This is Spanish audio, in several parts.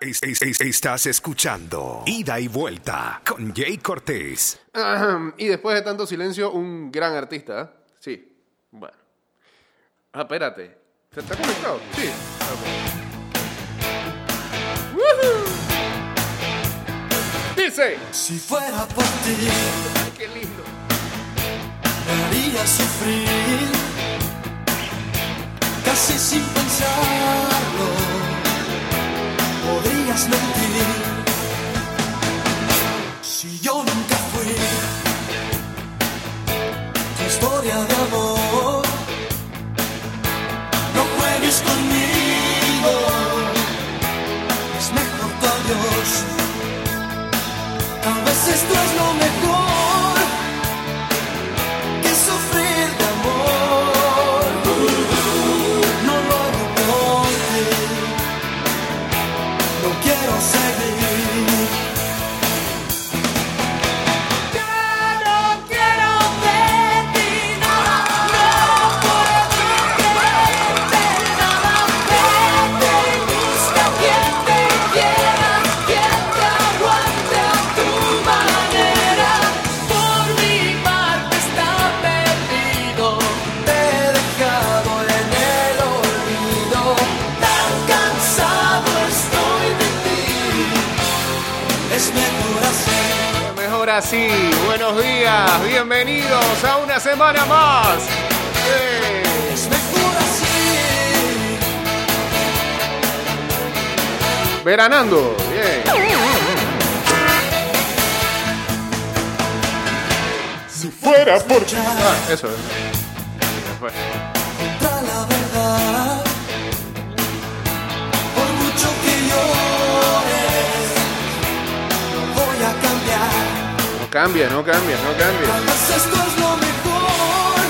Es- es- es- estás escuchando Ida y Vuelta con Jay Cortés. Y después de tanto silencio, un gran artista. ¿eh? Sí. Bueno. Ah, espérate. ¿Se está conectado? Sí. Ok. ¡Woohoo! Dice. Si fuera por ti, Qué lindo. me haría sufrir, casi sin pensarlo, Si yo nunca fui tu historia de amor, no juegues conmigo, es mejor tu adiós. Tal vez esto es lo mejor Así. Buenos días. Bienvenidos a una semana más. ¡Eh! Es. Veranando. Bien. Si fuera por Ah, eso. Contra cambia, no cambia, no cambia. Tal vez esto es lo mejor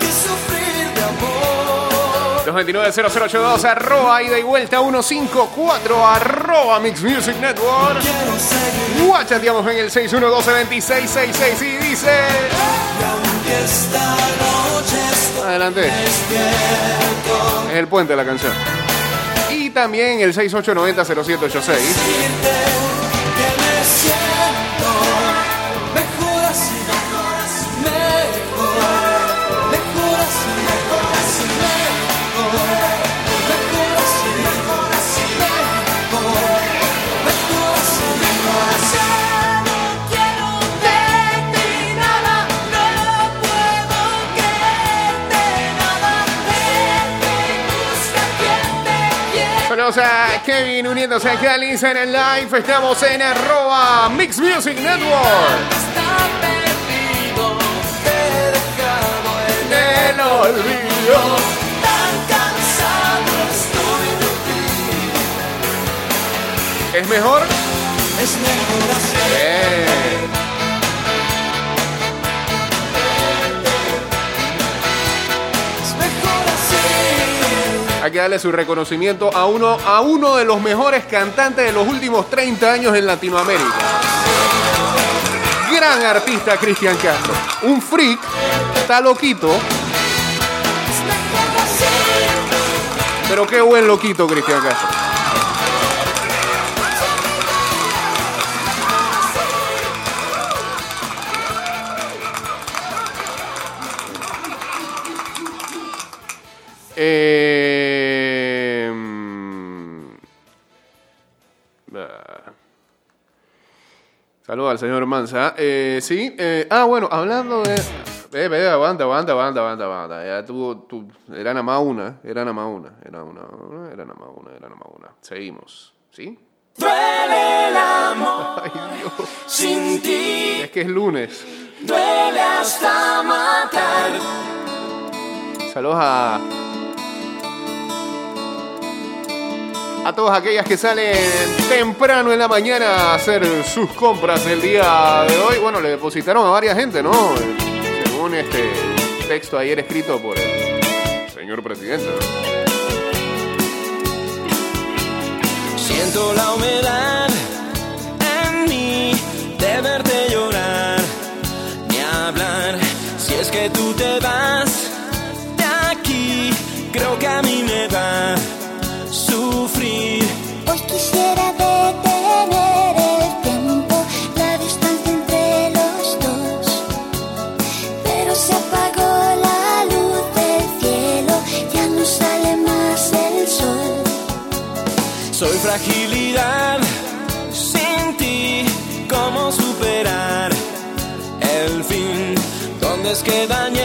que sufrir de amor. 229-0082, arroba ida y vuelta 154, arroba Mix Music Network. Guachateamos en el 612-2666 y dice... Adelante. Es el puente de la canción. Y también el 6890-0786. A Kevin uniéndose aquí al en el live. Estamos en arroba Mix Music Network. Está perdido, te he dejado en El olvido. Tan cansado estoy de ti. ¿Es mejor? Es mejor que darle su reconocimiento a uno, a uno de los mejores cantantes de los últimos 30 años en Latinoamérica. Gran artista Cristian Castro. Un freak, está loquito, pero qué buen loquito Cristian Castro. Eh, Saludos al señor Manza. Eh, sí, eh, ah, bueno, hablando de. Ve, ve, aguanta, aguanta, aguanta, aguanta, aguanta. Ya tuvo, tu, era nada más una, era nada más una, era una, era nada más una, era nada más una. Seguimos, ¿sí? Duele el amor Ay, Dios. sin ti. Es que es lunes. Duele hasta matar. Saludos a. A todas aquellas que salen temprano en la mañana a hacer sus compras el día de hoy. Bueno, le depositaron a varias gente, ¿no? Según este texto ayer escrito por el señor presidente. Siento la humedad en mí de verte llorar, ni hablar. Si es que tú te vas de aquí, creo que a mí me Soy fragilidad sin ti, ¿cómo superar el fin? ¿Dónde es que dañé?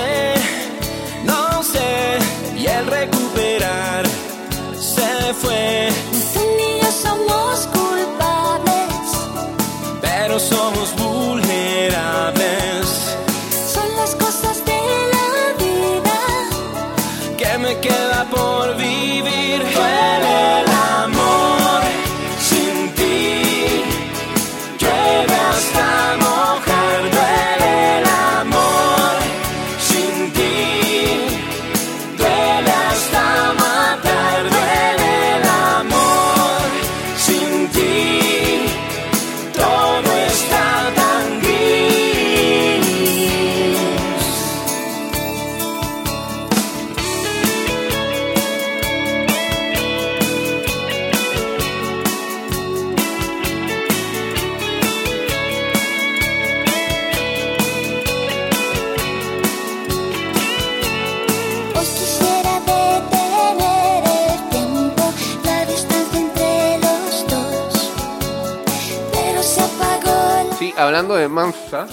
Hablando de Mansa.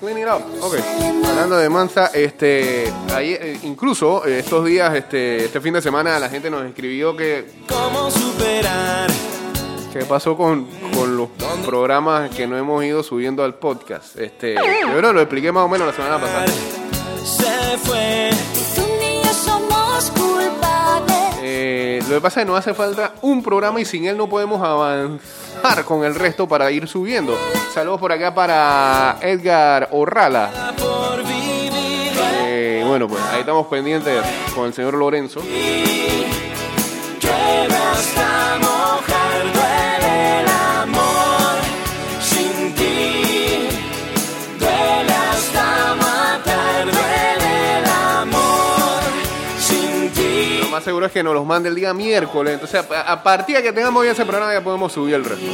Clean it up. Ok. Hablando de Mansa, este, ahí, eh, incluso eh, estos días, este, este fin de semana, la gente nos escribió que ¿Cómo superar? qué pasó con, con los programas que no hemos ido subiendo al podcast. Este, yo creo que lo expliqué más o menos la semana pasada. Se fue. Eh, lo que pasa es que nos hace falta un programa y sin él no podemos avanzar con el resto para ir subiendo. Saludos por acá para Edgar Orrala. Eh, bueno, pues ahí estamos pendientes con el señor Lorenzo. Seguro es que nos los mande el día miércoles. Entonces, a, partir de que tengamos ya ese programa, ya podemos subir el resto.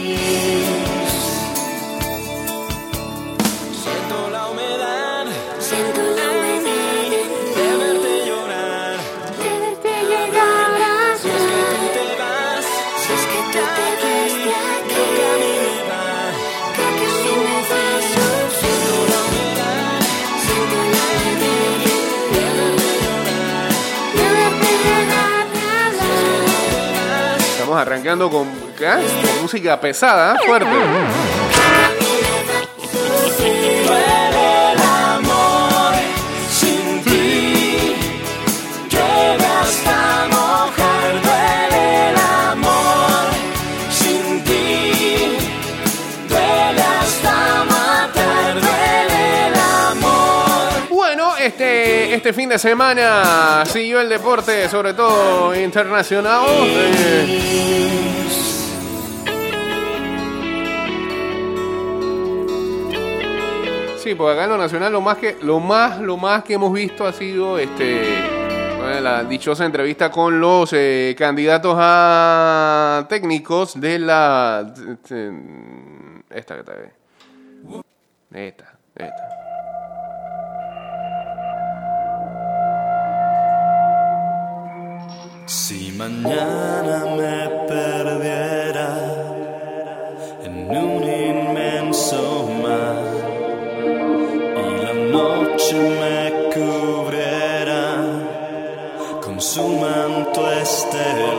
Arrancando. Con música pesada, fuerte. Este, fin de semana siguió el deporte, sobre todo internacional. Sí, porque acá en lo nacional lo más que lo más lo más que hemos visto ha sido este la dichosa entrevista con los eh, candidatos a técnicos de la esta que está. Esta, esta. Si mañana me perdiera en un inmenso mar y la noche me cubriera con su manto estelar,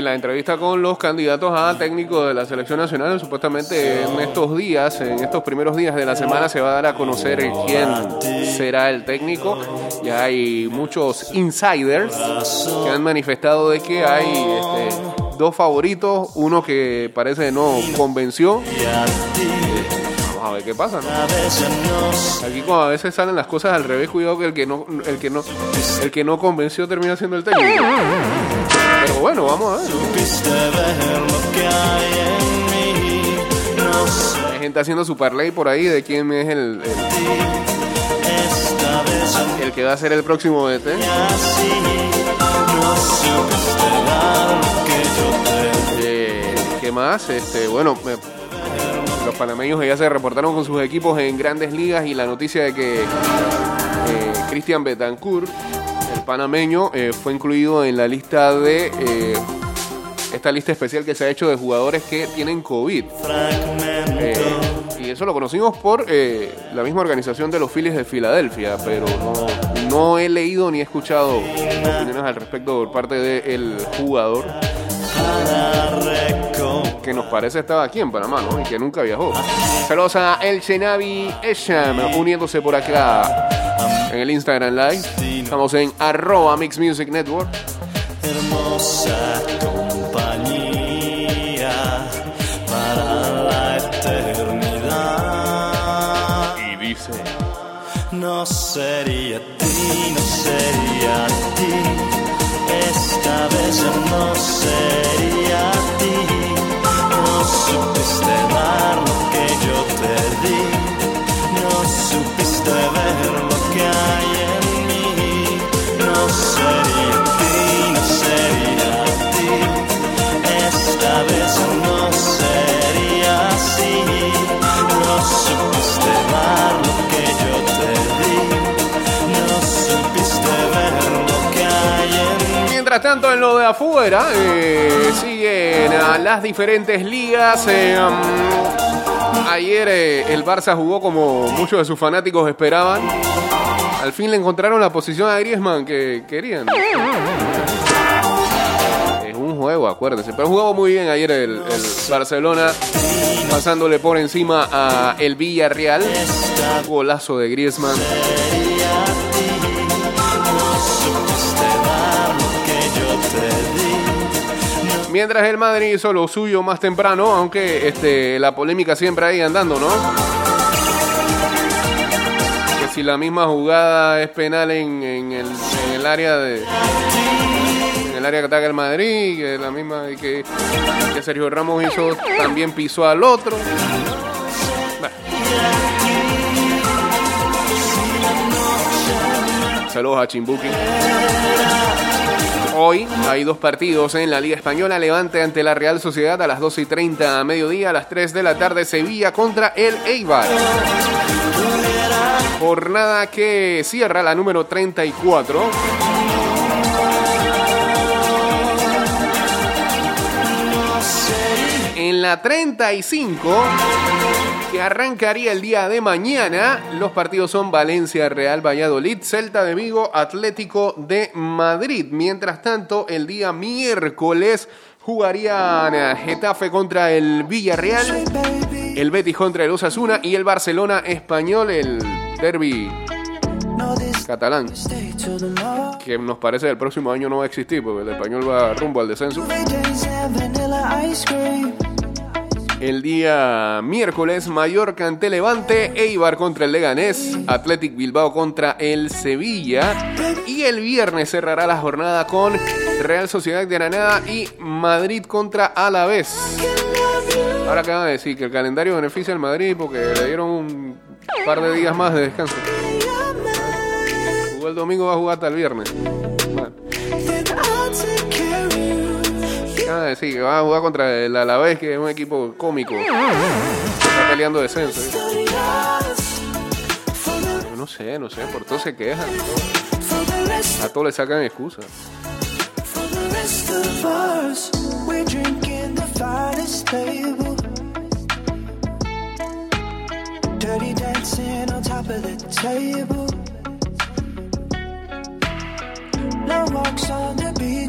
Sí, la entrevista con los candidatos a técnicos de la selección nacional, supuestamente en estos días, en estos primeros días de la semana, se va a dar a conocer quién será el técnico. Ya hay muchos insiders que han manifestado de que hay este, dos favoritos, uno que parece no convenció. A ver qué pasa, Aquí como a veces salen las cosas al revés, cuidado que el que no, el que no, el que no convenció termina siendo el técnico. Pero bueno, vamos a ver. ¿no? supiste ver lo que hay en mí. No sé Hay gente haciendo su parlay por ahí de quién es el, el, el que va a ser el próximo yo te Eh, ¿Qué más? Este, bueno, me- los panameños ya se reportaron con sus equipos en grandes ligas y la noticia de que eh, Cristian Betancourt, panameño eh, fue incluido en la lista de eh, esta lista especial que se ha hecho de jugadores que tienen COVID. Eh, y eso lo conocimos por la misma organización de los Phillies de Filadelfia, pero no, he leído ni escuchado opiniones al respecto por parte del jugador que nos parece estaba aquí en Panamá, ¿no? Y que nunca viajó. Saludos a El Chenavi Esham uniéndose por acá en el Instagram Live. Estamos en arroba Mix Music Network. hermosa compañía para la eternidad. Y dice... No sería ti, no sería ti. Esta vez no sería Tanto, en lo de afuera, eh, siguen a las diferentes ligas. eh, um, ayer eh, el Barça jugó como muchos de sus fanáticos esperaban. Al fin le encontraron la posición a Griezmann que querían. Es un juego, acuérdense. Pero jugó muy bien ayer el Barcelona, pasándole por encima a el Villarreal. Golazo de Griezmann. Mientras el Madrid hizo lo suyo más temprano, aunque este, la polémica siempre ahí andando, ¿no? Que si la misma jugada es penal en, en el, en el área de. En el área que ataca el Madrid, que la misma que, que Sergio Ramos hizo, también pisó al otro. Saludos a Chimbuki. Hoy hay dos partidos en la Liga Española. Levante ante la Real Sociedad a las 12 y 30 a mediodía. A las 3 de la tarde Sevilla contra el Eibar. Jornada que cierra la número 34. La 35, que arrancaría el día de mañana, los partidos son Valencia, Real Valladolid, Celta de Vigo, Atlético de Madrid. Mientras tanto, el día miércoles jugarían eh, Getafe contra el Villarreal, el Betis contra el Osasuna y el Barcelona español, el derby catalán, que nos parece el próximo año no va a existir porque el español va rumbo al descenso. El día miércoles, Mallorca ante Levante, Eibar contra el Leganés, Athletic Bilbao contra el Sevilla. Y el viernes cerrará la jornada con Real Sociedad de Granada y Madrid contra Alavés. Ahora acaban de decir que el calendario beneficia al Madrid porque le dieron un par de días más de descanso. Jugó el domingo, va a jugar hasta el viernes. De decir que va a jugar contra el Alavés, que es un equipo cómico. Está peleando descenso. ¿eh? No sé, no sé, por todo se quejan. A todos le sacan excusas. Dirty walks on the beach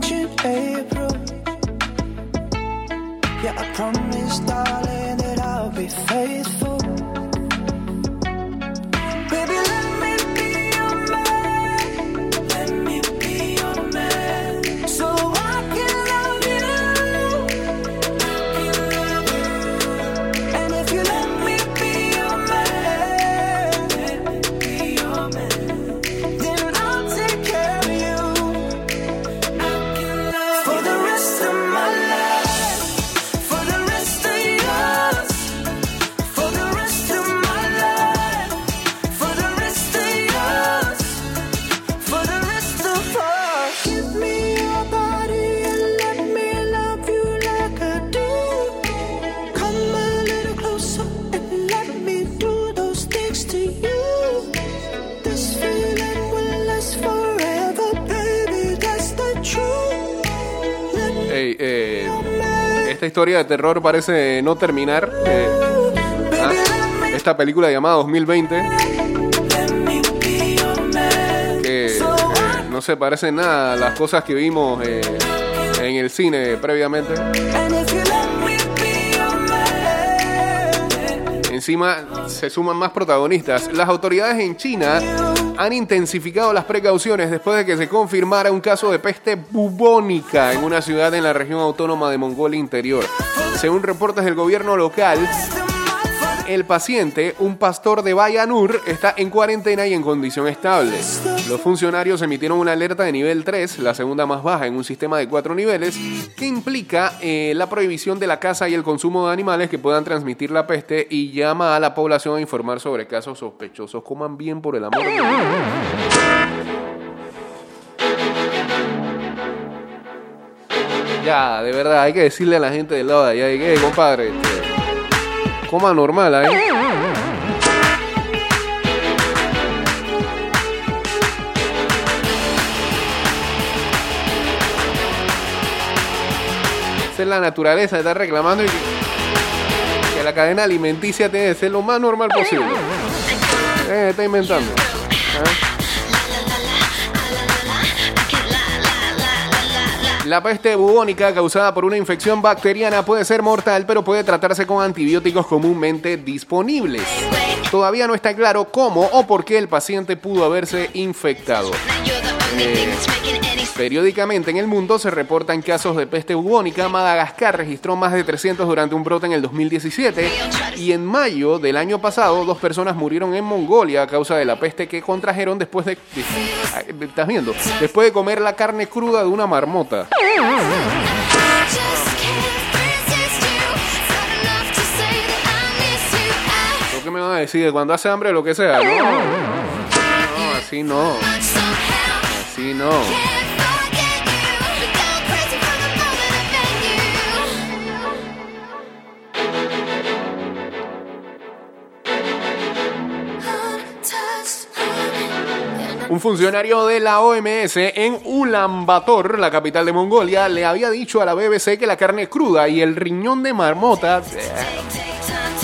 historia de terror parece no terminar. eh, ah, esta película llamada 2020, que eh, no se parece nada a las cosas que vimos eh, en el cine previamente. Encima se suman más protagonistas. Las autoridades en China han intensificado las precauciones después de que se confirmara un caso de peste bubónica en una ciudad en la región autónoma de Mongolia Interior. Según reportes del gobierno local, el paciente, un pastor de Bayanur, está en cuarentena y en condición estable. Los funcionarios emitieron una alerta de nivel 3, la segunda más baja en un sistema de cuatro niveles, que implica eh, la prohibición de la caza y el consumo de animales que puedan transmitir la peste y llama a la población a informar sobre casos sospechosos. Coman bien por el amor de. Ya, de verdad, hay que decirle a la gente del lado de allá, compadre, este, coma normal ahí. Esa es la naturaleza, está reclamando y que, que la cadena alimenticia tiene que ser lo más normal posible. Eh, está inventando. ¿Ah? La peste bubónica causada por una infección bacteriana puede ser mortal, pero puede tratarse con antibióticos comúnmente disponibles. Todavía no está claro cómo o por qué el paciente pudo haberse infectado. Eh, periódicamente en el mundo se reportan casos de peste bubónica. Madagascar registró más de 300 durante un brote en el 2017 y en mayo del año pasado dos personas murieron en Mongolia a causa de la peste que contrajeron después de, de- ¿estás viendo? Después de comer la carne cruda de una marmota. Me van a decir? De Cuando hace hambre lo que sea, no. No, así no. Así no. Un funcionario de la OMS en Ulaanbaatar, la capital de Mongolia, le había dicho a la BBC que la carne cruda y el riñón de marmota eh,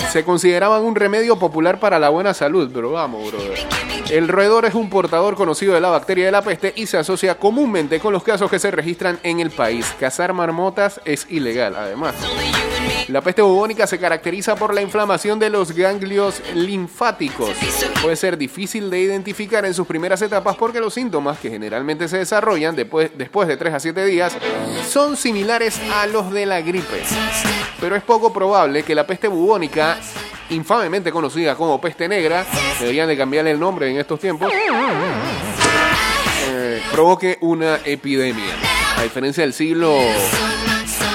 se consideraban un remedio popular para la buena salud, pero vamos, brother. El roedor es un portador conocido de la bacteria de la peste y se asocia comúnmente con los casos que se registran en el país. Cazar marmotas es ilegal, además. La peste bubónica se caracteriza por la inflamación de los ganglios linfáticos. Puede ser difícil de identificar en sus primeras etapas porque los síntomas que generalmente se desarrollan después, después de 3 a 7 días son similares a los de la gripe. Pero es poco probable que la peste bubónica, infamemente conocida como peste negra, deberían de cambiarle el nombre en estos tiempos, eh, provoque una epidemia. A diferencia del siglo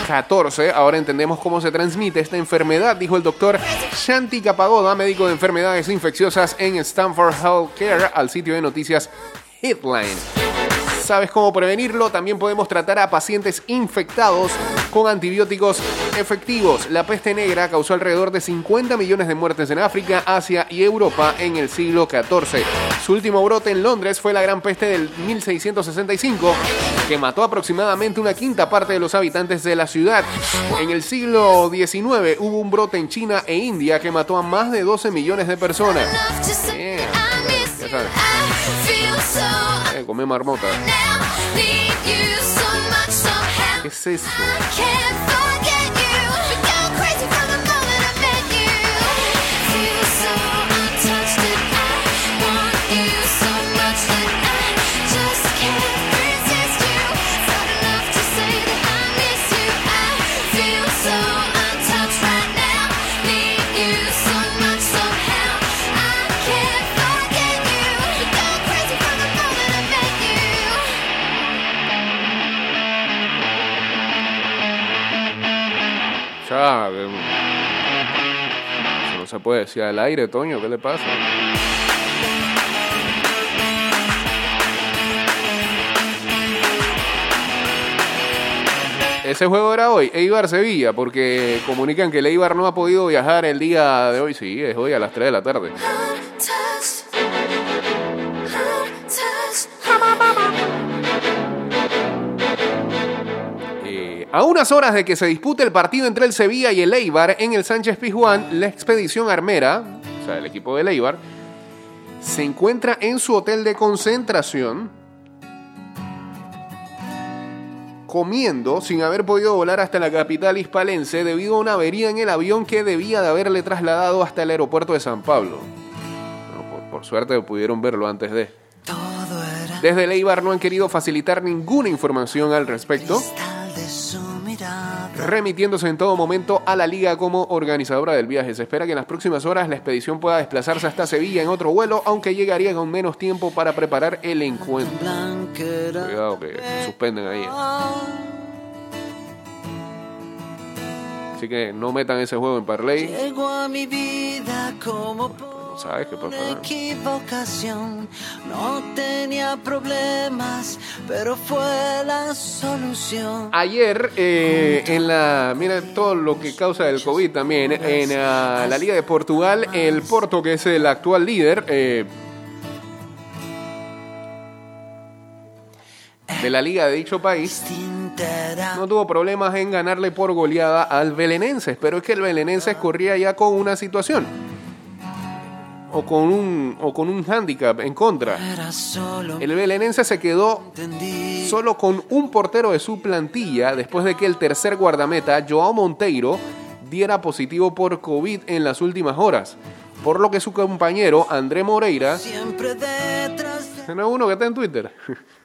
14. Ahora entendemos cómo se transmite esta enfermedad, dijo el doctor Shanti Kapagoda, médico de enfermedades infecciosas en Stanford Healthcare, al sitio de noticias Headline. ¿Sabes cómo prevenirlo? También podemos tratar a pacientes infectados con antibióticos efectivos. La peste negra causó alrededor de 50 millones de muertes en África, Asia y Europa en el siglo XIV. Su último brote en Londres fue la Gran Peste del 1665, que mató aproximadamente una quinta parte de los habitantes de la ciudad. En el siglo XIX hubo un brote en China e India que mató a más de 12 millones de personas. Bien, ya sabes, eh, come marmota. ¿Qué es eso? Puede decir al aire, Toño, ¿qué le pasa? Ese juego era hoy, Eibar-Sevilla, porque comunican que el Eibar no ha podido viajar el día de hoy. Sí, es hoy a las 3 de la tarde. A unas horas de que se dispute el partido entre el Sevilla y el Eibar en el Sánchez Pizjuán, la expedición armera, o sea, el equipo del Eibar, se encuentra en su hotel de concentración comiendo sin haber podido volar hasta la capital hispalense debido a una avería en el avión que debía de haberle trasladado hasta el aeropuerto de San Pablo. Bueno, por, por suerte pudieron verlo antes de. Desde el Eibar no han querido facilitar ninguna información al respecto, remitiéndose en todo momento a la liga como organizadora del viaje. Se espera que en las próximas horas la expedición pueda desplazarse hasta Sevilla en otro vuelo, aunque llegaría con menos tiempo para preparar el encuentro. Cuidado que suspenden ahí. Así que no metan ese juego en parlay. Llegó a mi vida como por No sabes qué puede pasar. equivocación. No tenía problemas, pero fue la solución. Ayer, eh, en la. Mira todo lo que causa el COVID también. En la Liga de Portugal, el Porto, que es el actual líder. eh, de la liga de dicho país, no tuvo problemas en ganarle por goleada al Belenenses, pero es que el Belenenses corría ya con una situación o con un o con un hándicap en contra. El Belenenses se quedó solo con un portero de su plantilla después de que el tercer guardameta, Joao Monteiro, diera positivo por COVID en las últimas horas. Por lo que su compañero, André Moreira, Siempre detrás de ese no es uno que está en Twitter.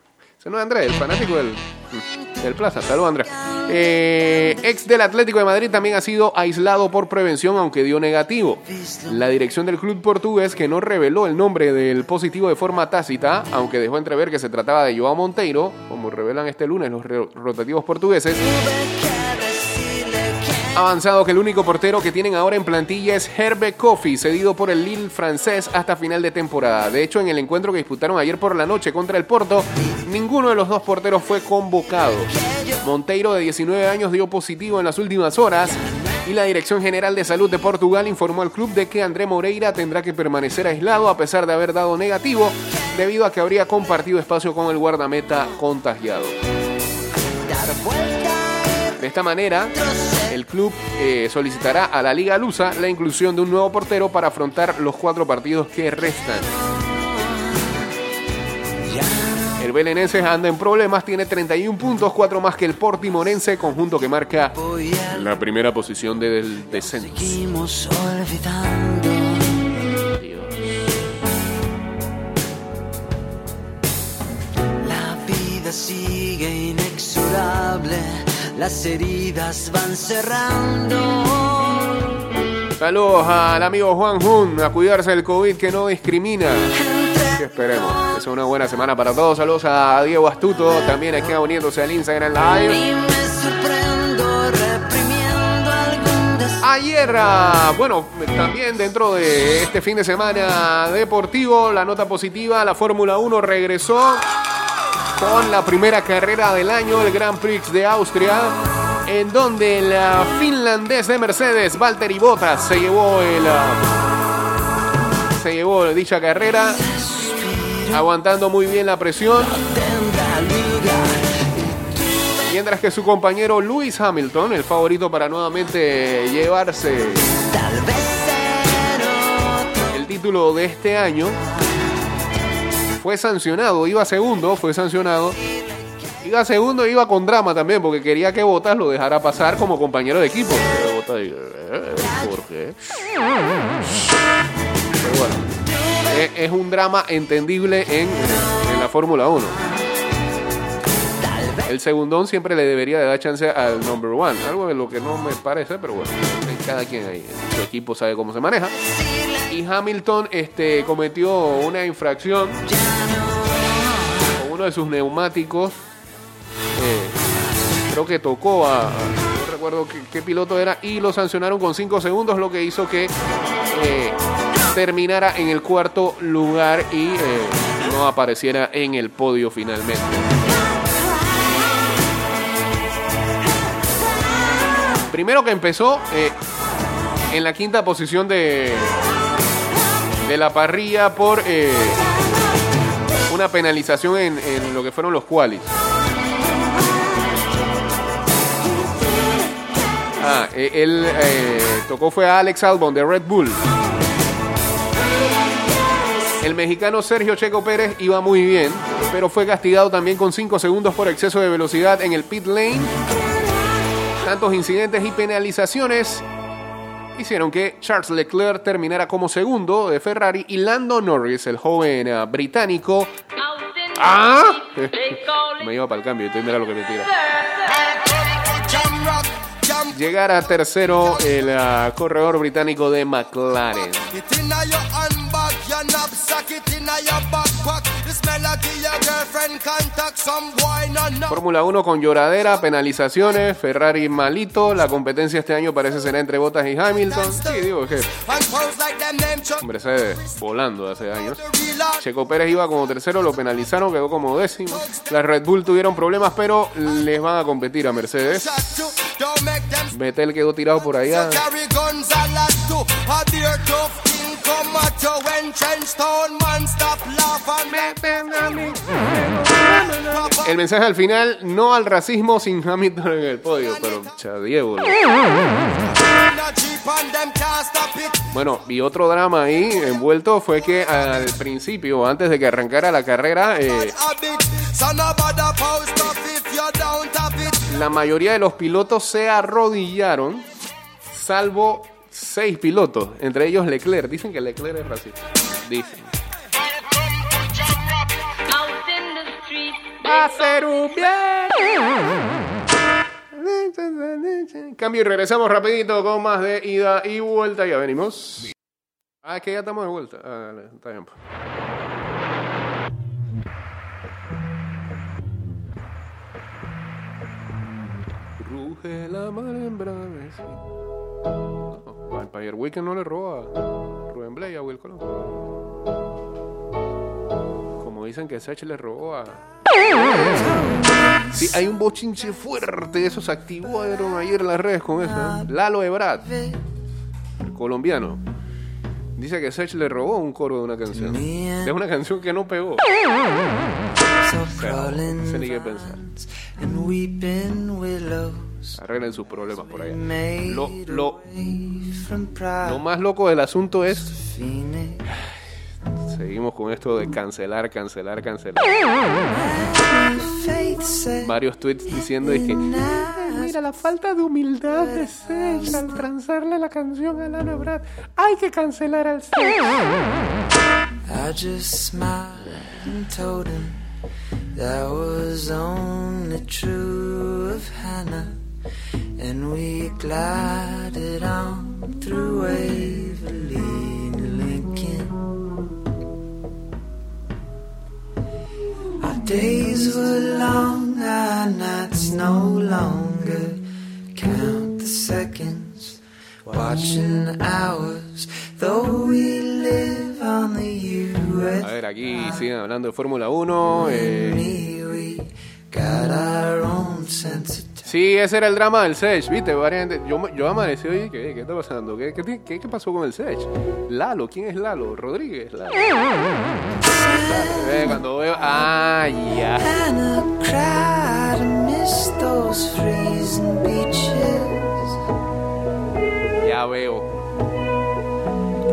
No es Andrés, el fanático del, Plaza. Saludos, Andrés. Eh, ex del Atlético de Madrid también ha sido aislado por prevención, aunque dio negativo. La dirección del club portugués, que no reveló el nombre del positivo de forma tácita, aunque dejó entrever que se trataba de Joao Monteiro, como revelan este lunes los rotativos portugueses, avanzado que el único portero que tienen ahora en plantilla es Herbe Kofi, cedido por el Lille francés hasta final de temporada. De hecho, en el encuentro que disputaron ayer por la noche contra el Porto, ninguno de los dos porteros fue convocado. Monteiro, de 19 años, dio positivo en las últimas horas y la Dirección General de Salud de Portugal informó al club de que André Moreira tendrá que permanecer aislado a pesar de haber dado negativo debido a que habría compartido espacio con el guardameta contagiado. De esta manera, el club eh, solicitará a la Liga Lusa la inclusión de un nuevo portero para afrontar los cuatro partidos que restan. El Belenenses anda en problemas, tiene 31 puntos, 4 más que el Portimonense, conjunto que marca la primera posición del descenso. La vida sigue inexorable, las heridas van cerrando. Saludos al amigo Juan Jun, a cuidarse del COVID que no discrimina. Que esperemos. que sea una buena semana para todos. Saludos a Diego Astuto, también aquí uniéndose al Instagram Live. Ayer, bueno, también dentro de este fin de semana deportivo, la nota positiva, la Fórmula 1 regresó con la primera carrera del año, el Grand Prix de Austria, en donde el ah, finlandés de Mercedes, Valtteri Bottas, se llevó el ah, se llevó dicha carrera, aguantando muy bien la presión. Mientras que su compañero Lewis Hamilton, el favorito para nuevamente llevarse el título de este año, fue sancionado, iba segundo, fue sancionado. Iba segundo e iba con drama también, porque quería que Botas lo dejara pasar como compañero de equipo. Pero "Eh, ¿Por qué? Pero bueno, es, es un drama entendible en, en la Fórmula 1. El segundón siempre le debería de dar chance al number one. Algo de lo que no me parece, pero bueno, cada quien ahí. Su equipo sabe cómo se maneja. Y Hamilton este, cometió una infracción uno de sus neumáticos. eh, creo que tocó a. no recuerdo qué, piloto era. Y lo sancionaron con 5 segundos, lo que hizo que eh, terminara en el cuarto lugar y eh, no apareciera en el podio finalmente. Primero que empezó en la quinta posición de, de la parrilla por una penalización en, en lo que fueron los qualis. Ah, eh, él eh, tocó fue a Alex Albon de Red Bull. El mexicano Sergio Checo Pérez iba muy bien, pero fue castigado también con 5 segundos por exceso de velocidad en el pit lane. Tantos incidentes y penalizaciones hicieron que Charles Leclerc terminara como segundo de Ferrari y Lando Norris, el joven eh, británico, ¡Ah! me iba para el cambio, entonces mira lo que me tira. Llegara tercero el ah, corredor británico de McLaren. Fórmula 1 con lloradera, penalizaciones, Ferrari malito, la competencia este año parece será entre Bottas y Hamilton. Sí, digo que se volando hace años. Checo Pérez iba como tercero, lo penalizaron, quedó como décimo. Las Red Bull tuvieron problemas, pero les van a competir a Mercedes. Vettel quedó tirado por allá. Come at town man stop El mensaje al final, no al racismo sin Hamilton en el podio, pero chadiego. Bueno, y otro drama ahí envuelto fue que al principio, antes de que arrancara la carrera, eh, la mayoría de los pilotos se arrodillaron, salvo seis pilotos, entre ellos Leclerc. Dicen que Leclerc es racista. Dicen. Va a ser un bien. Cambio y regresamos rapidito con más de ida y vuelta. Ya venimos. Ah, es que ya estamos de vuelta. Ah, dale, está bien. pues. Ruge la mar en braves. Vampire Weekend no le roba a Rubén Blay a Will Colón. Como dicen que Sech le robó a. Sí, hay un bochinche fuerte. Eso se activaron ayer en las redes con eso. ¿eh? Lalo Ebrard, el colombiano. Dice que Sech le robó un coro de una canción. De una canción que no pegó. Sea, no sé ni qué pensar. Arreglen sus problemas por allá. Lo, lo, lo más loco del asunto es. Seguimos con esto de cancelar, cancelar, cancelar. Varios tweets diciendo es que mira la falta de humildad de Sech al transarle la canción a Lana Brad. Hay que cancelar al Sech. I just smiled and told him that was only true of Hannah. And we glided on through Waverly and Lincoln. Our days were long, our nights no longer. Count the seconds, watching the hours, though we live on the US. A ver, aquí siguen hablando de Fórmula 1. eh, got our own sense. Sí, ese era el drama del Sech, ¿viste? Yo, yo amanecí hoy, ¿qué, ¿qué está pasando? ¿Qué, qué, qué- qué pasó con el Sech? Lalo, ¿quién es Lalo? Rodríguez, Lalo. Eh, cuando veo... Ah, ya. Ya veo.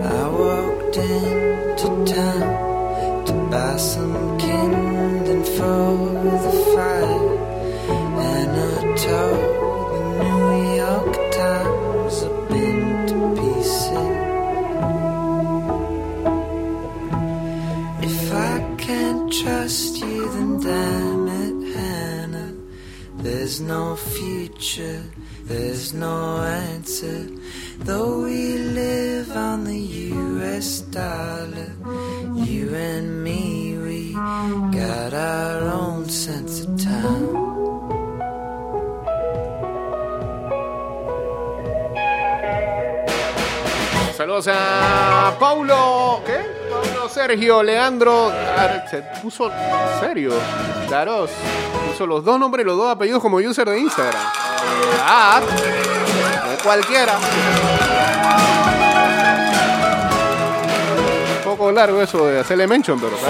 I walked into town to buy some kindling for the fire, trust you, then damn it, Hannah. There's no future, there's no answer. Though we live on the US dollar, you and me, we got our own sense of time. Saludos a Paulo. ¿Qué? Sergio Leandro. Ar- Se puso serio. Daros. Puso los dos nombres y los dos apellidos como user de Instagram. Ah, no es cualquiera. Un poco largo eso de hacerle mention, pero está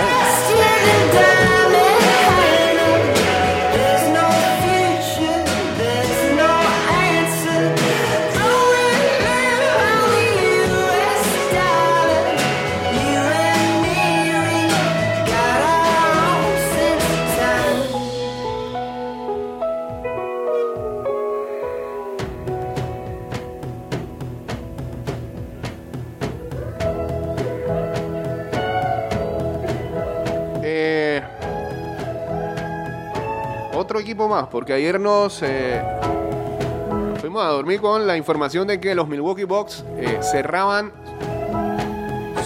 más, porque ayer nos eh, fuimos a dormir con la información de que los Milwaukee Bucks eh, cerraban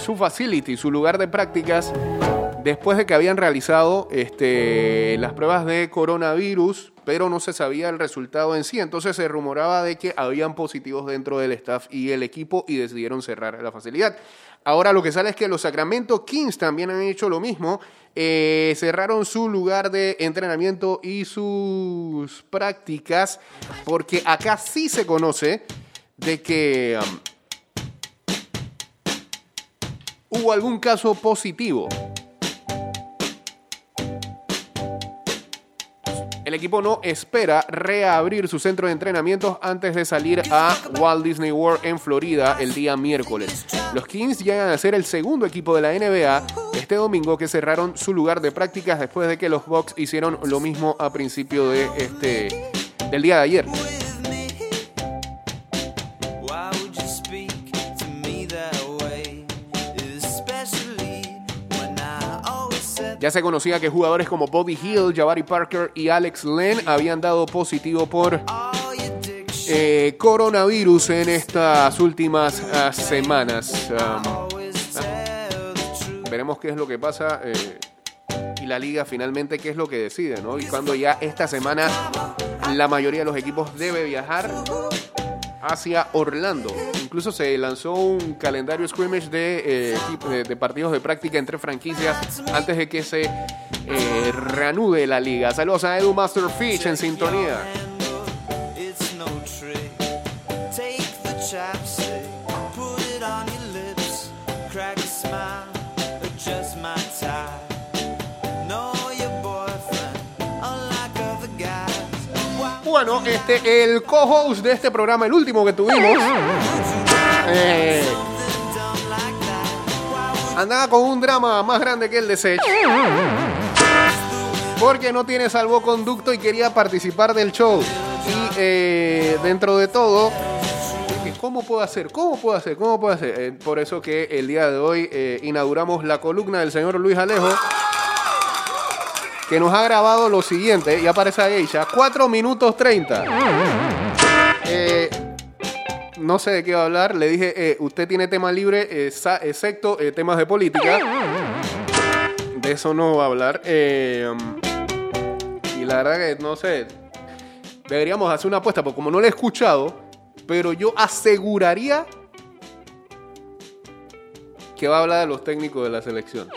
su facility, su lugar de prácticas, después de que habían realizado este, las pruebas de coronavirus, pero no se sabía el resultado en sí. Entonces se rumoraba de que habían positivos dentro del staff y el equipo y decidieron cerrar la facilidad. Ahora lo que sale es que los Sacramento Kings también han hecho lo mismo. Eh, cerraron su lugar de entrenamiento y sus prácticas porque acá sí se conoce de que um, hubo algún caso positivo. El equipo no espera reabrir su centro de entrenamientos antes de salir a Walt Disney World en Florida el día miércoles. Los Kings llegan a ser el segundo equipo de la NBA este domingo que cerraron su lugar de prácticas después de que los Bucks hicieron lo mismo a principio de este del día de ayer. Ya se conocía que jugadores como Bobby Hill, Jabari Parker y Alex Len habían dado positivo por eh, coronavirus en estas últimas ah, semanas. Um, truth. veremos qué es lo que pasa eh, y la liga finalmente qué es lo que decide, ¿no? Y cuando ya esta semana la mayoría de los equipos debe viajar hacia Orlando. Incluso se lanzó un calendario scrimmage de, eh, de partidos de práctica entre franquicias antes de que se eh, reanude la liga. Saludos a Edu Master Fish en sintonía. Bueno, este, el co-host de este programa, el último que tuvimos, eh, andaba con un drama más grande que el de Sech. Porque no tiene salvoconducto y quería participar del show. Y eh, dentro de todo, ¿cómo puedo hacer? ¿Cómo puedo hacer? ¿Cómo puedo hacer? Eh, por eso que el día de hoy inauguramos la columna del señor Luis Alejo. Que nos ha grabado lo siguiente, y aparece ya, 4 minutos 30. Eh, no sé de qué va a hablar. Le dije, eh, usted tiene tema libre, excepto eh, temas de política. De eso no va a hablar. Y la verdad que no sé. Deberíamos hacer una apuesta, porque como no lo he escuchado, pero yo aseguraría que va a hablar de los técnicos de la selección.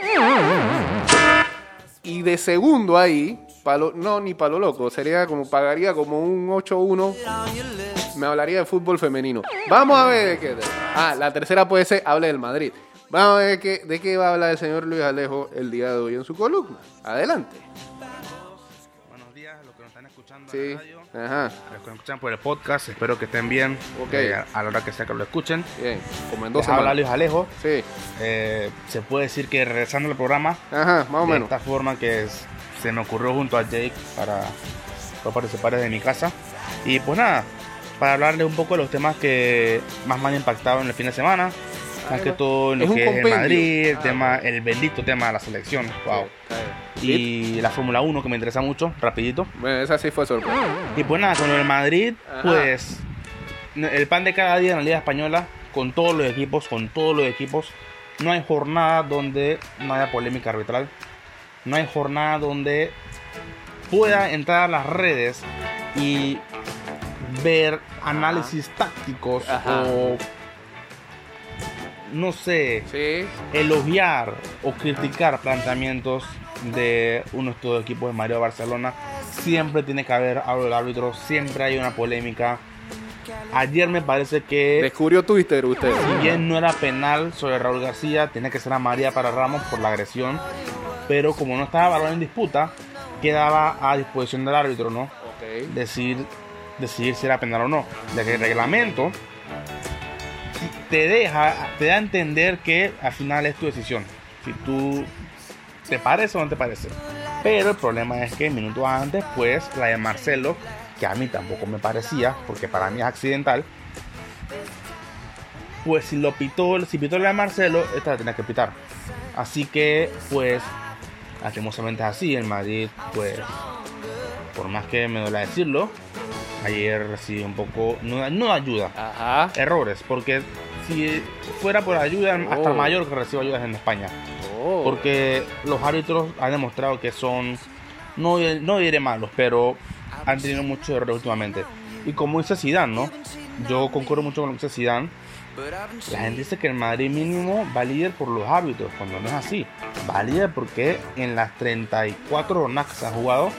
Y de segundo ahí, palo, no, ni palo loco, sería como, pagaría como un 8-1 on your lips. me hablaría de fútbol femenino. Vamos a ver de qué. Ah, la tercera puede ser hable del Madrid. Vamos a ver de qué, de qué va a hablar el señor Luis Alejo el día de hoy en su columna. Adelante. Buenos días a los que nos están escuchando Sí. en la radio, Ajá. a los que nos escuchan por el podcast, espero que estén bien eh, a, la hora que sea que lo escuchen. Bien. Como en dos habla. Luis Alejo. Sí. Eh, se puede decir que regresando al programa, Ajá, más o de menos. esta forma que es- se me ocurrió junto a Jake para, para participar desde mi casa. Y pues nada, para hablarles un poco de los temas que más me han impactado en el fin de semana. Más que todo en lo que es el. Madrid, el, tema, el bendito tema de la selección. Wow. Y la Fórmula 1 que me interesa mucho, rapidito. Bueno, esa sí fue sorpresa. Y pues nada, con el Madrid, Ajá. pues el pan de cada día en la Liga Española, con todos los equipos, con todos los equipos. No hay jornada donde no haya polémica arbitral. No hay jornada donde pueda entrar a las redes y ver análisis tácticos Ajá. o no sé, Sí. elogiar o criticar planteamientos de uno de estos equipos de Mario Barcelona. Siempre tiene que haber algo del árbitro, siempre hay una polémica. Ayer me parece que, Descubrió Twitter usted. si bien no era penal sobre Raúl García, tenía que ser amarilla para Ramos por la agresión. Pero como no estaba balón en disputa, quedaba a disposición del árbitro, ¿no? Ok. Decir, decidir si era penal o no. Que el reglamento te deja, te da a entender que al final es tu decisión. Si tú te parece o no te parece. Pero el problema es que minutos antes, pues la de Marcelo, que a mí tampoco me parecía, porque para mí es accidental, pues si lo pitó, si pitó la de Marcelo, esta la tenía que pitar. Así que, pues, lastimosamente es así. El Madrid, pues, por más que me duele decirlo, ayer recibí un poco, no, no ayuda, Ajá. errores, porque si fuera por ayuda, hasta Oh. mayor que recibo ayudas en España. Oh. Porque los árbitros han demostrado que son, no, no diré malos, pero han tenido muchos errores últimamente. Y como dice Zidane, ¿no? Yo concuerdo mucho con lo que dice Zidane. La gente dice que el Madrid mínimo va líder por los árbitros, cuando no es así. Va líder porque en las 34 jornadas que se han jugado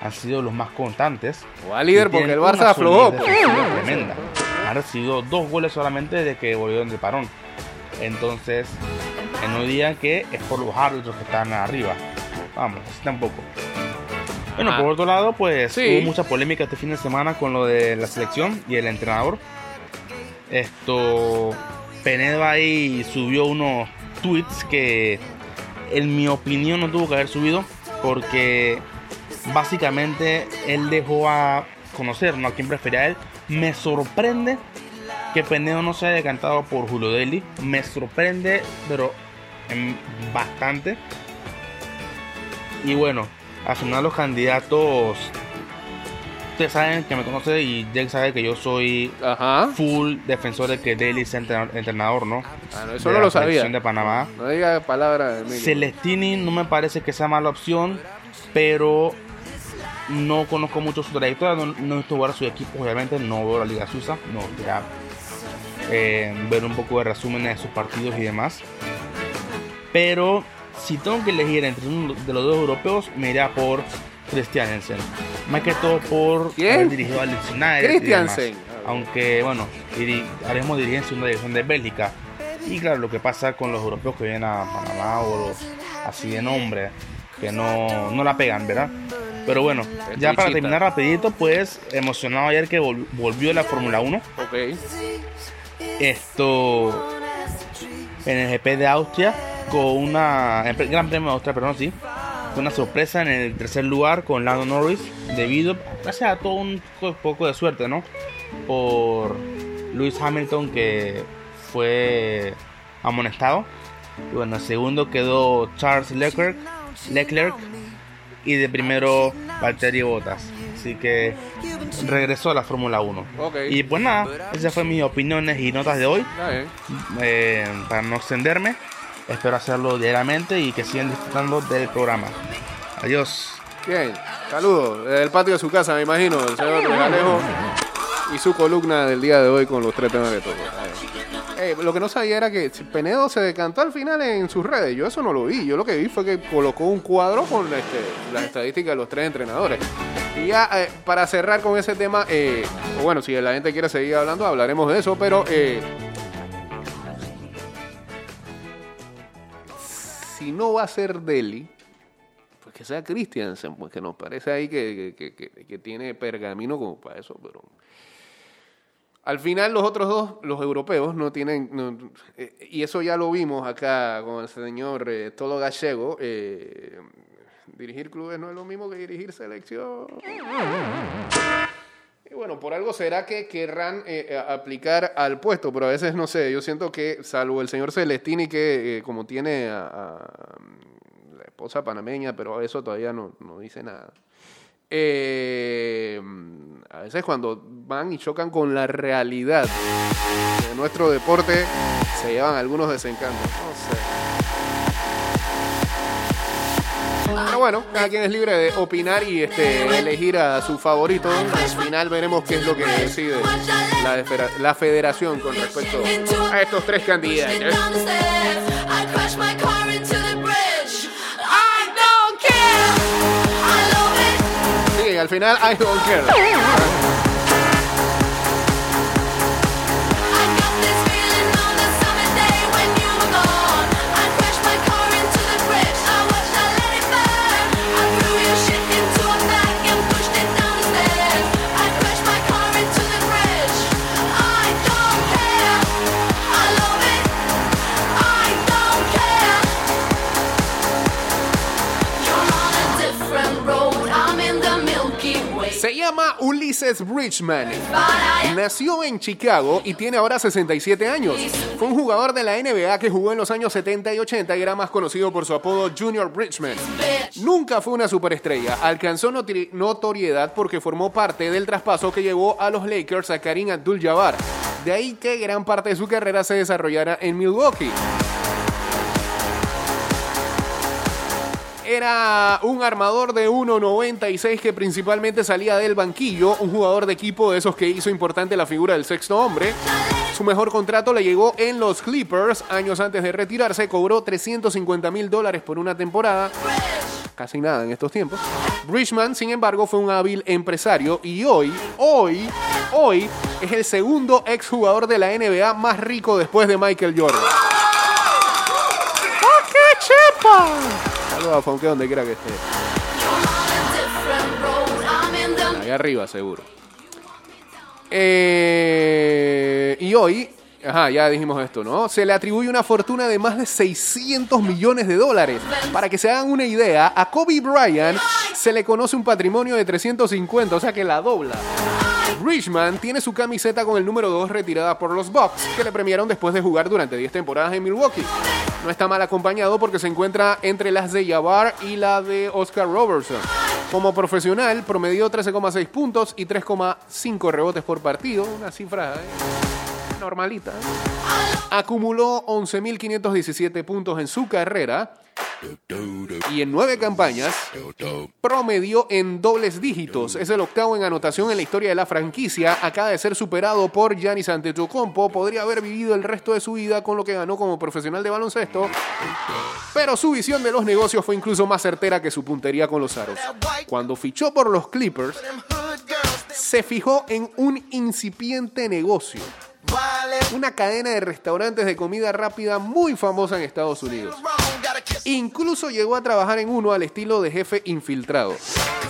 han sido los más constantes. Va líder porque el Barça aflojó. tremenda. Han recibido dos goles solamente desde que volvieron del parón. Entonces, que no digan que es por los árbitros que están arriba. Vamos, así tampoco. Bueno, Ah. por otro lado, pues Sí. hubo mucha polémica este fin de semana con lo de la selección y el entrenador. Esto, Penedo ahí subió unos tweets que, en mi opinión, no tuvo que haber subido porque básicamente él dejó a conocer ¿no? a quién prefería a él. Me sorprende que Penedo no se haya decantado por Julio Deli. Me sorprende, pero bastante. Y bueno, al final los candidatos. Ustedes saben que me conoce y Jake sabe que yo soy Ajá. full defensor de que Deli sea entrenador, entrenador, ¿no? Ah, no, eso De no la lo sabía. de Panamá. No diga palabra. Celestini no me parece que sea mala opción, pero no conozco mucho su trayectoria, no, no he visto jugar a su equipo, obviamente no veo la Liga Suiza, no ya eh, ver un poco de resúmenes de sus partidos y demás. Pero si tengo que elegir entre uno de los dos europeos, me iría por Christiansen. Más que todo por ¿Quién? haber dirigido al Christiansen. Aunque, bueno, diri- ahora mismo dirige en segunda división de Bélgica. Y claro, lo que pasa con los europeos que vienen a Panamá o los así de nombre, que no, no la pegan, ¿verdad? Pero bueno, ya para terminar rapidito, pues emocionado ayer que vol- volvió la Fórmula 1. Ok. Esto en el GP de Austria con una el Gran Premio de Austria, perdón, sí, con una sorpresa en el tercer lugar con Lando Norris debido gracias a todo un po- poco de suerte, ¿no? Por Lewis Hamilton que fue amonestado. Y bueno, el segundo quedó Charles Leclerc, Leclerc y de primero Valtteri Bottas. Así que regresó a la Fórmula 1. Ok. Y pues nada, esas fueron mis opiniones y notas de hoy. Eh, para no extenderme, espero hacerlo diariamente y que sigan disfrutando del programa. Adiós. Bien. Saludos. Desde el patio de su casa, me imagino. El señor Alejo y su columna del día de hoy con los tres temas que tocó. Eh, lo que no sabía era que Penedo se decantó al final en sus redes. Yo eso no lo vi. Yo lo que vi fue que colocó un cuadro con este, las estadísticas de los tres entrenadores. Y ya eh, para cerrar con ese tema, eh, bueno, si la gente quiere seguir hablando, hablaremos de eso, pero si no va a ser Delhi, pues que sea Christiansen, pues que nos parece ahí que tiene pergamino como para eso, pero al final los otros dos, los europeos, no tienen, eh, y eso ya lo vimos acá con el señor eh, Tolo Gallego, eh, dirigir clubes no es lo mismo que dirigir selección. Y bueno, por algo será que querrán eh, a- aplicar al puesto, pero a veces no sé, yo siento que salvo el señor Celestini que eh, como tiene a, la esposa panameña, pero eso todavía no, no dice nada. Eh, a veces cuando van y chocan con la realidad de nuestro deporte, se llevan algunos desencantos. No sé. Pero bueno, cada quien es libre de opinar y este, elegir a su favorito. Al final veremos qué es lo que decide la, la federación con respecto a estos tres candidatos. Al final I don't care. Ulises Bridgman. Nació en Chicago y tiene ahora 67 años. Fue un jugador de la NBA que jugó en los años 70 y 80 y era más conocido por su apodo Junior Bridgman. Nunca fue una superestrella. Alcanzó notoriedad porque formó parte del traspaso que llevó a los Lakers a Karim Abdul-Jabbar. De ahí que gran parte de su carrera se desarrollara en Milwaukee. Era un armador de 1.96 que principalmente salía del banquillo, un jugador de equipo de esos que hizo importante la figura del sexto hombre. Su mejor contrato le llegó en los Clippers. Años antes de retirarse, cobró 350 mil dólares por una temporada. Casi nada en estos tiempos. Bridgman, sin embargo, fue un hábil empresario y hoy, hoy, hoy es el segundo exjugador de la NBA más rico después de Michael Jordan. ¡Oh, qué chepa! Saludos a Fonque donde quiera que esté. Ahí arriba, seguro. Eh, y hoy, ajá, ya dijimos esto, ¿no? Se le atribuye una fortuna de más de 600 millones de dólares. Para que se hagan una idea, a Kobe Bryant se le conoce un patrimonio de 350, o sea que la dobla. Richman tiene su camiseta con el número 2 retirada por los Bucks, que le premiaron después de jugar durante 10 temporadas en Milwaukee. No está mal acompañado porque se encuentra entre las de Jabbar y la de Oscar Robertson. Como profesional, promedió 13,6 puntos y 3,5 rebotes por partido, una cifra eh, normalita. Acumuló 11.517 puntos en su carrera y en nueve campañas promedió en dobles dígitos. Es el octavo en anotación en la historia de la franquicia. Acaba de ser superado por Giannis Antetokounmpo. Podría haber vivido el resto de su vida con lo que ganó como profesional de baloncesto, pero su visión de los negocios fue incluso más certera que su puntería con los aros. Cuando fichó por los Clippers, se fijó en un incipiente negocio. Una cadena de restaurantes de comida rápida muy famosa en Estados Unidos. Incluso llegó a trabajar en uno al estilo de jefe infiltrado.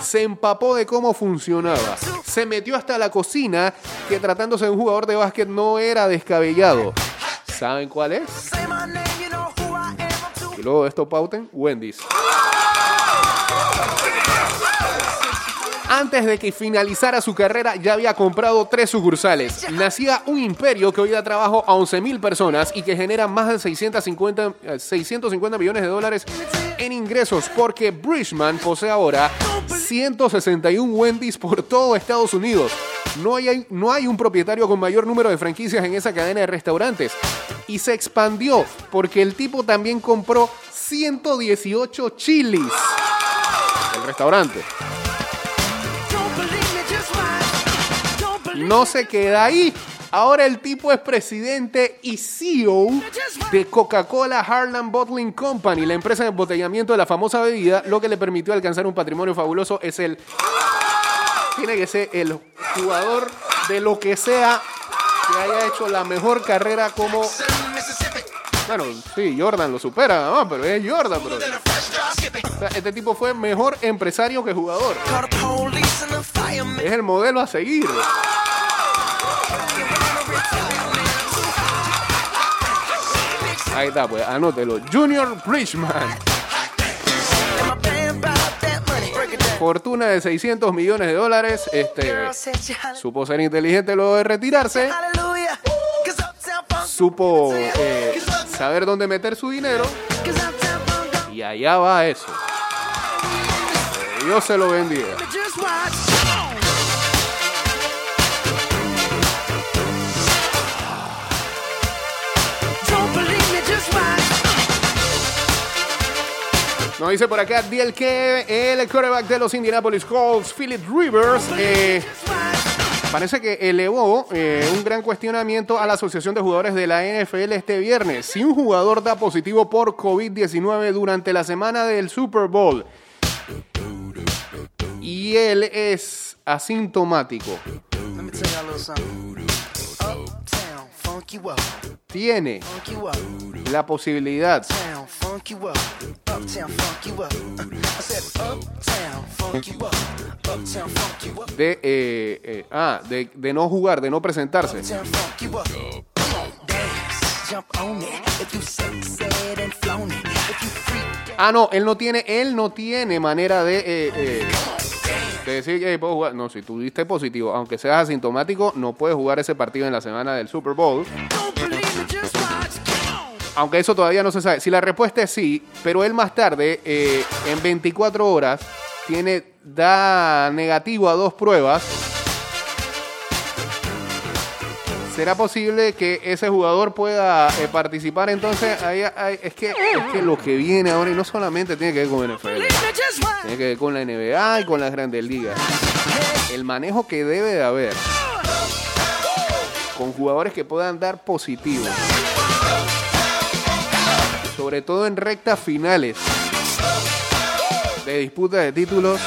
Se empapó de cómo funcionaba. Se metió hasta la cocina, que tratándose de un jugador de básquet no era descabellado. ¿Saben cuál es? Y luego de esto pauten, Wendy's. Antes de que finalizara su carrera ya había comprado tres sucursales. Nacía un imperio que hoy da trabajo a 11.000 personas y que genera más de 650, eh, 650 millones de dólares en ingresos porque Bridgman posee ahora 161 Wendy's por todo Estados Unidos. No hay, no hay un propietario con mayor número de franquicias en esa cadena de restaurantes. Y se expandió porque el tipo también compró 118 chilis. El restaurante. No se queda ahí. Ahora el tipo es presidente y CEO de Coca-Cola Harlan Bottling Company, la empresa de embotellamiento de la famosa bebida, lo que le permitió alcanzar un patrimonio fabuloso. Es el. Tiene que ser el jugador de lo que sea que haya hecho la mejor carrera como. Bueno, sí, Jordan lo supera, pero es Jordan, bro. O sea, este tipo fue mejor empresario que jugador. Es el modelo a seguir. Ahí está, pues, anótelo. Junior Bridgman. Fortuna de 600 millones de dólares. Este, supo ser inteligente luego de retirarse. Supo eh, saber dónde meter su dinero. Y allá va eso. Dios se lo bendiga. Nos dice por acá Diel que el quarterback de los Indianapolis Colts, Philip Rivers, eh, parece que elevó eh, un gran cuestionamiento a la Asociación de Jugadores de la NFL este viernes. Si un jugador da positivo por COVID-19 durante la semana del Super Bowl y él es asintomático, tiene la posibilidad de, eh, eh, ah, de, de no jugar, de no presentarse. Ah, no, él no tiene, él no tiene manera de. eh, eh, Te decir que puedo jugar. No, si tú diste positivo, aunque seas asintomático, no puedes jugar ese partido en la semana del Super Bowl. Aunque eso todavía no se sabe. Si la respuesta es sí, pero él más tarde, eh, en 24 horas, tiene, da negativo a dos pruebas. ¿Será posible que ese jugador pueda eh, participar? Entonces, ahí es, que, es que lo que viene ahora, y no solamente tiene que ver con NFL, tiene que ver con la NBA y con las grandes ligas. El manejo que debe de haber con jugadores que puedan dar positivo, sobre todo en rectas finales de disputa de títulos.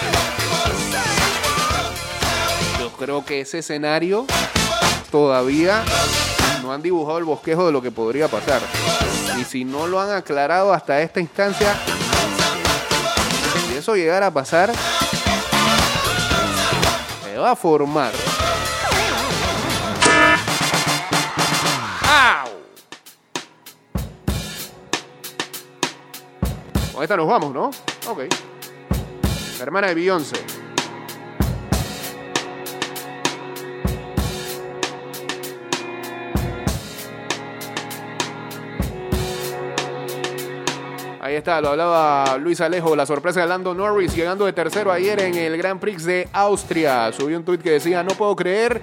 Yo creo que ese escenario todavía no han dibujado el bosquejo de lo que podría pasar. Y si no lo han aclarado hasta esta instancia, si eso llegara a pasar, se va a formar. ¡Au! Con esta nos vamos, ¿no? Ok. Hermana de Beyoncé. Ahí está, lo hablaba Luis Alejo, la sorpresa de Lando Norris llegando de tercero ayer en el Grand Prix de Austria. Subió un tuit que decía, no puedo creer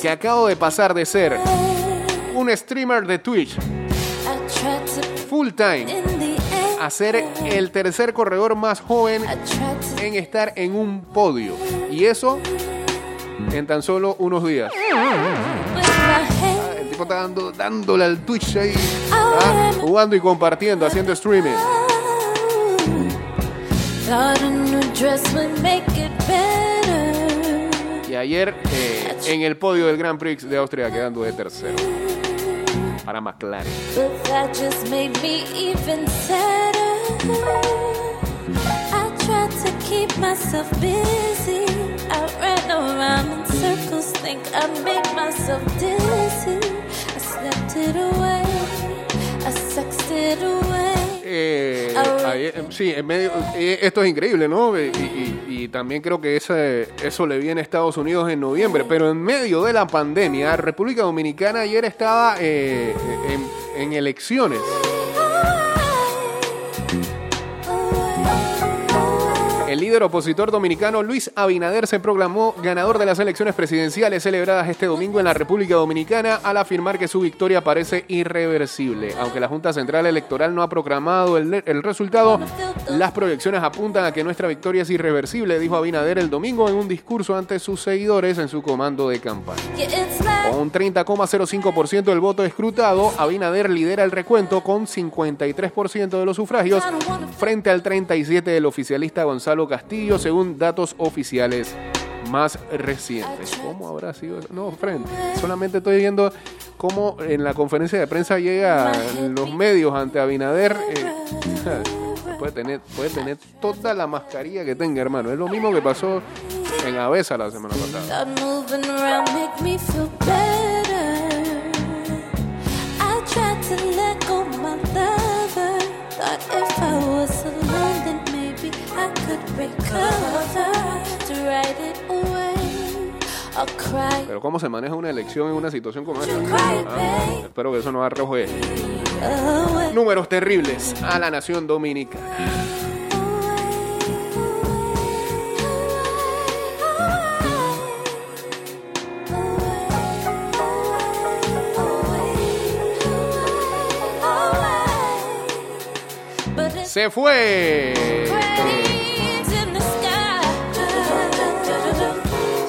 que acabo de pasar de ser un streamer de Twitch full time a ser el tercer corredor más joven en estar en un podio. Y eso en tan solo unos días. Está dando, dándole al Twitch ahí, ah, jugando y compartiendo, haciendo streaming. Y ayer eh, en el podio del Grand Prix de Austria quedando de tercero. Para McLaren. But that just made me even sadder. I tried to keep myself busy. I ran around in circles, think I made myself dizzy. Eh, eh, sí, en medio, eh, esto es increíble, ¿no? Y, y- y también creo que ese- eso le viene a Estados Unidos en noviembre, pero en medio de la pandemia, República Dominicana ayer estaba eh, en, en elecciones. Líder opositor dominicano Luis Abinader se proclamó ganador de las elecciones presidenciales celebradas este domingo en la República Dominicana al afirmar que su victoria parece irreversible. Aunque la Junta Central Electoral no ha proclamado el, resultado, las proyecciones apuntan a que nuestra victoria es irreversible, dijo Abinader el domingo en un discurso ante sus seguidores en su comando de campaña. Con un 30,05% del voto escrutado, Abinader lidera el recuento con 53% de los sufragios frente al 37% del oficialista Gonzalo Castillo, según datos oficiales más recientes. ¿Cómo habrá sido eso? No, frente. Solamente estoy viendo cómo en la conferencia de prensa llegan los medios ante Abinader. eh, puede, tener, puede tener toda la mascarilla que tenga, hermano. Es lo mismo que pasó en Avesa la semana pasada. Pero cómo se maneja una elección en una situación como esta. Ah, espero que eso no arroje Away. números terribles a la nación dominicana. Se fue.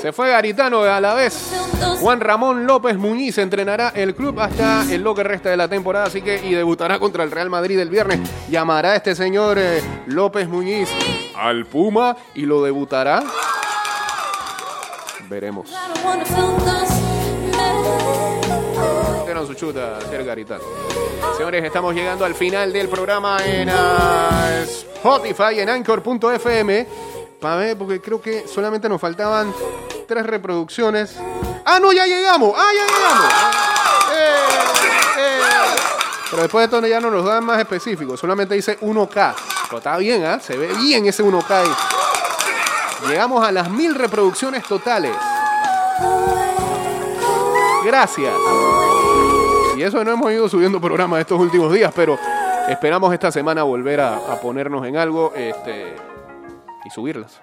Se fue Garitano a la vez. Juan Ramón López Muñiz entrenará el club hasta el lo que resta de la temporada, así que y debutará contra el Real Madrid el viernes. Llamará este señor eh, López Muñiz al Puma y lo debutará. Veremos. Era su chuta, ser Garitano. Señores, estamos llegando al final del programa en ah, Spotify, en Anchor.fm. Para ver, porque creo que solamente nos faltaban tres reproducciones. ¡Ah, no! ¡Ya llegamos! ¡Ah, ya llegamos! Eh, eh. Pero después de esto ya no nos dan más específicos. Solamente dice 1K. Pero está bien, ¿ah? Se ve bien ese 1K ahí. Llegamos a las mil reproducciones totales. Gracias. Y eso no hemos ido subiendo programas estos últimos días, pero esperamos esta semana volver a, a ponernos en algo este, y subirlas.